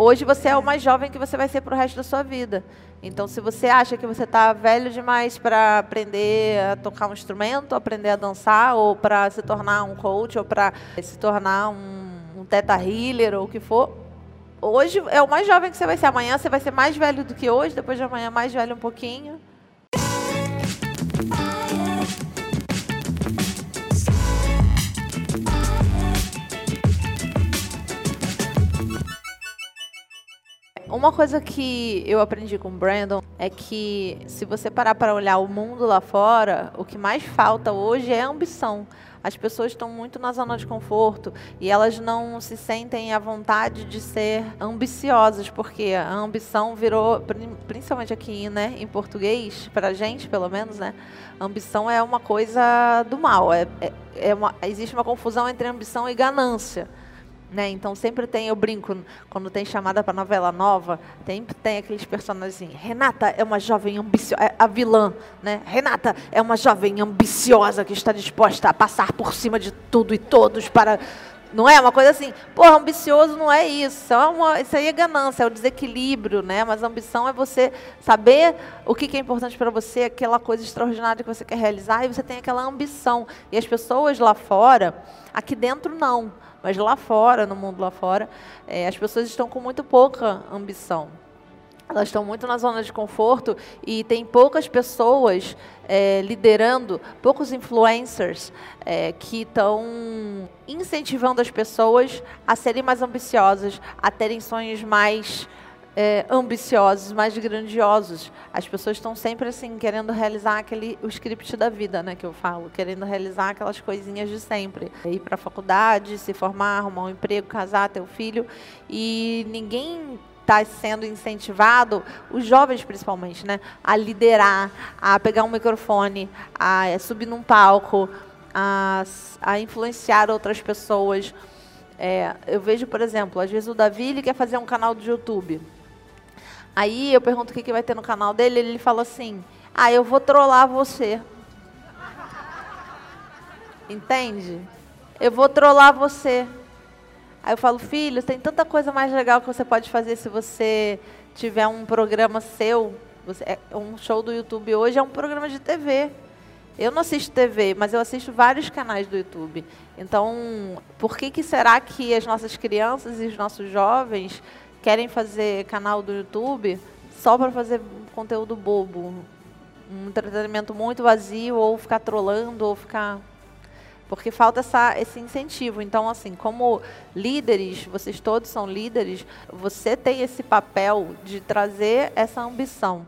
Hoje você é o mais jovem que você vai ser para o resto da sua vida. Então, se você acha que você está velho demais para aprender a tocar um instrumento, aprender a dançar, ou para se tornar um coach, ou para se tornar um, um teta healer, ou o que for, hoje é o mais jovem que você vai ser. Amanhã você vai ser mais velho do que hoje, depois de amanhã mais velho um pouquinho. Uma coisa que eu aprendi com o Brandon é que se você parar para olhar o mundo lá fora, o que mais falta hoje é ambição. As pessoas estão muito na zona de conforto e elas não se sentem à vontade de ser ambiciosas, porque a ambição virou, principalmente aqui, né, em português, para a gente, pelo menos, né, ambição é uma coisa do mal. É, é, é uma, existe uma confusão entre ambição e ganância. Né? Então sempre tem, eu brinco, quando tem chamada para novela nova, sempre tem aqueles personagens assim, Renata é uma jovem ambiciosa, é a vilã, né? Renata é uma jovem ambiciosa que está disposta a passar por cima de tudo e todos para não é uma coisa assim, porra, ambicioso não é isso. É uma, isso aí é ganância, é o desequilíbrio, né? Mas ambição é você saber o que, que é importante para você, aquela coisa extraordinária que você quer realizar, e você tem aquela ambição. E as pessoas lá fora, aqui dentro não. Mas lá fora, no mundo lá fora, é, as pessoas estão com muito pouca ambição. Elas estão muito na zona de conforto e tem poucas pessoas é, liderando, poucos influencers é, que estão incentivando as pessoas a serem mais ambiciosas, a terem sonhos mais é, ambiciosos, mais grandiosos. As pessoas estão sempre assim querendo realizar aquele o script da vida, né, que eu falo, querendo realizar aquelas coisinhas de sempre, ir para a faculdade, se formar, arrumar um emprego, casar, ter um filho, e ninguém está sendo incentivado, os jovens principalmente, né, a liderar, a pegar um microfone, a subir num palco, a, a influenciar outras pessoas. É, eu vejo, por exemplo, às vezes o Davi ele quer fazer um canal do YouTube. Aí eu pergunto o que, que vai ter no canal dele, ele fala assim: Ah, eu vou trollar você. Entende? Eu vou trollar você. Aí eu falo, filho, tem tanta coisa mais legal que você pode fazer se você tiver um programa seu. Você, é, um show do YouTube hoje é um programa de TV. Eu não assisto TV, mas eu assisto vários canais do YouTube. Então, por que, que será que as nossas crianças e os nossos jovens querem fazer canal do YouTube só para fazer conteúdo bobo, um entretenimento muito vazio, ou ficar trolando, ou ficar. Porque falta essa, esse incentivo. Então, assim, como líderes, vocês todos são líderes, você tem esse papel de trazer essa ambição.